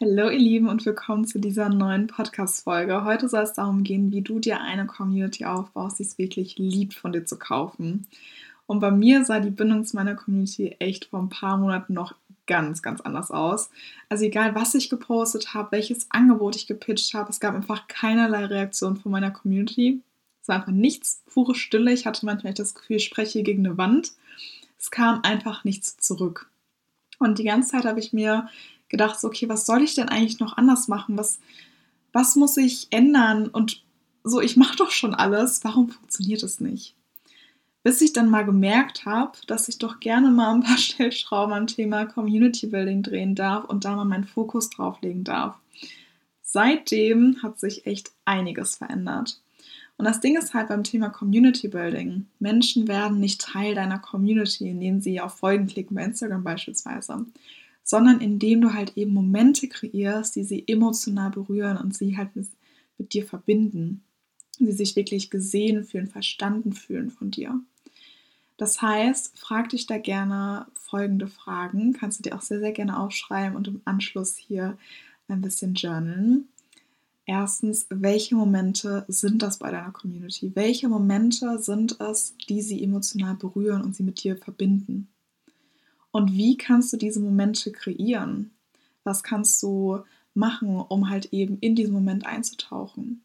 Hallo ihr Lieben und willkommen zu dieser neuen Podcast-Folge. Heute soll es darum gehen, wie du dir eine Community aufbaust, die es wirklich liebt, von dir zu kaufen. Und bei mir sah die Bindung zu meiner Community echt vor ein paar Monaten noch ganz, ganz anders aus. Also egal, was ich gepostet habe, welches Angebot ich gepitcht habe, es gab einfach keinerlei Reaktion von meiner Community. Es war einfach nichts, pure Stille. Ich hatte manchmal das Gefühl, ich spreche gegen eine Wand. Es kam einfach nichts zurück. Und die ganze Zeit habe ich mir gedacht, so, okay, was soll ich denn eigentlich noch anders machen? Was, was muss ich ändern? Und so, ich mache doch schon alles, warum funktioniert es nicht? Bis ich dann mal gemerkt habe, dass ich doch gerne mal ein paar Stellschrauben am Thema Community Building drehen darf und da mal meinen Fokus drauf legen darf. Seitdem hat sich echt einiges verändert. Und das Ding ist halt beim Thema Community Building. Menschen werden nicht Teil deiner Community, indem sie auf Folgen klicken bei Instagram beispielsweise, sondern indem du halt eben Momente kreierst, die sie emotional berühren und sie halt mit, mit dir verbinden. Sie sich wirklich gesehen fühlen, verstanden fühlen von dir. Das heißt, frag dich da gerne folgende Fragen. Kannst du dir auch sehr, sehr gerne aufschreiben und im Anschluss hier ein bisschen journalen. Erstens, welche Momente sind das bei deiner Community? Welche Momente sind es, die sie emotional berühren und sie mit dir verbinden? Und wie kannst du diese Momente kreieren? Was kannst du machen, um halt eben in diesen Moment einzutauchen?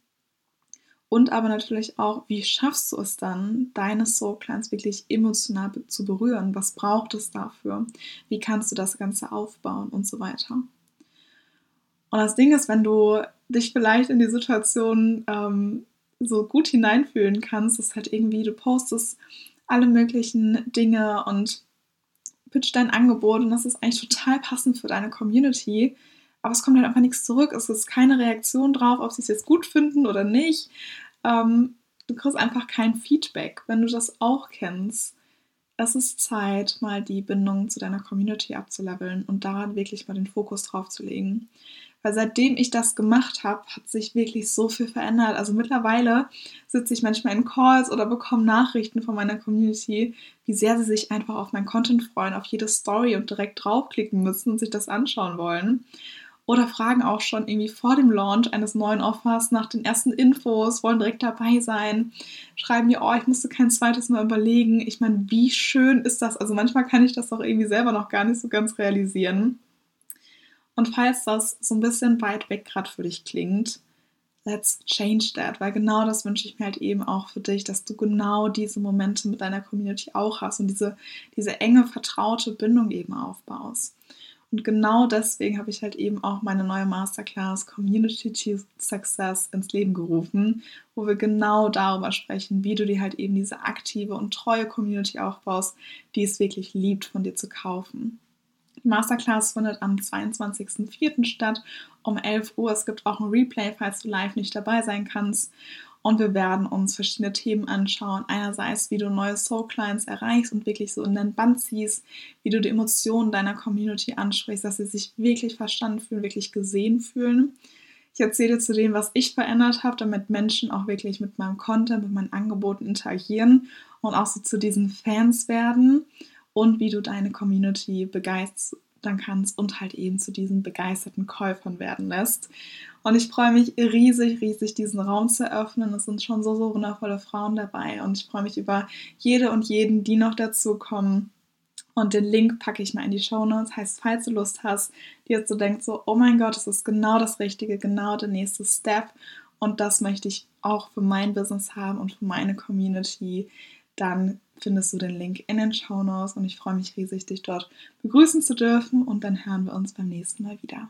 Und aber natürlich auch, wie schaffst du es dann, deine Soul Clients wirklich emotional zu berühren? Was braucht es dafür? Wie kannst du das Ganze aufbauen und so weiter? Und das Ding ist, wenn du dich vielleicht in die Situation ähm, so gut hineinfühlen kannst, ist halt irgendwie, du postest alle möglichen Dinge und pitch dein Angebot und das ist eigentlich total passend für deine Community. Aber es kommt halt einfach nichts zurück. Es ist keine Reaktion drauf, ob sie es jetzt gut finden oder nicht. Ähm, du kriegst einfach kein Feedback. Wenn du das auch kennst, es ist Zeit, mal die Bindung zu deiner Community abzuleveln und daran wirklich mal den Fokus drauf zu legen. Weil seitdem ich das gemacht habe, hat sich wirklich so viel verändert. Also mittlerweile sitze ich manchmal in Calls oder bekomme Nachrichten von meiner Community, wie sehr sie sich einfach auf mein Content freuen, auf jede Story und direkt draufklicken müssen und sich das anschauen wollen. Oder fragen auch schon irgendwie vor dem Launch eines neuen Offers nach den ersten Infos, wollen direkt dabei sein, schreiben mir, oh, ich musste kein zweites Mal überlegen. Ich meine, wie schön ist das? Also manchmal kann ich das auch irgendwie selber noch gar nicht so ganz realisieren. Und falls das so ein bisschen weit weg gerade für dich klingt, let's change that, weil genau das wünsche ich mir halt eben auch für dich, dass du genau diese Momente mit deiner Community auch hast und diese, diese enge, vertraute Bindung eben aufbaust. Und genau deswegen habe ich halt eben auch meine neue Masterclass Community Success ins Leben gerufen, wo wir genau darüber sprechen, wie du dir halt eben diese aktive und treue Community aufbaust, die es wirklich liebt, von dir zu kaufen. Die Masterclass findet am 22.04. statt um 11 Uhr. Es gibt auch ein Replay, falls du live nicht dabei sein kannst. Und wir werden uns verschiedene Themen anschauen. Einerseits, wie du neue Soul Clients erreichst und wirklich so in den Band ziehst, wie du die Emotionen deiner Community ansprichst, dass sie sich wirklich verstanden fühlen, wirklich gesehen fühlen. Ich erzähle zu dem, was ich verändert habe, damit Menschen auch wirklich mit meinem Content, mit meinen Angeboten interagieren und auch so zu diesen Fans werden und wie du deine Community begeistern kannst und halt eben zu diesen begeisterten Käufern werden lässt. Und ich freue mich riesig, riesig, diesen Raum zu eröffnen. Es sind schon so, so wundervolle Frauen dabei und ich freue mich über jede und jeden, die noch dazu kommen. Und den Link packe ich mal in die Show Notes. Heißt, falls du Lust hast, die jetzt so denkt, so, oh mein Gott, das ist genau das Richtige, genau der nächste Step. Und das möchte ich auch für mein Business haben und für meine Community dann findest du den Link in den Show Notes und ich freue mich riesig, dich dort begrüßen zu dürfen und dann hören wir uns beim nächsten Mal wieder.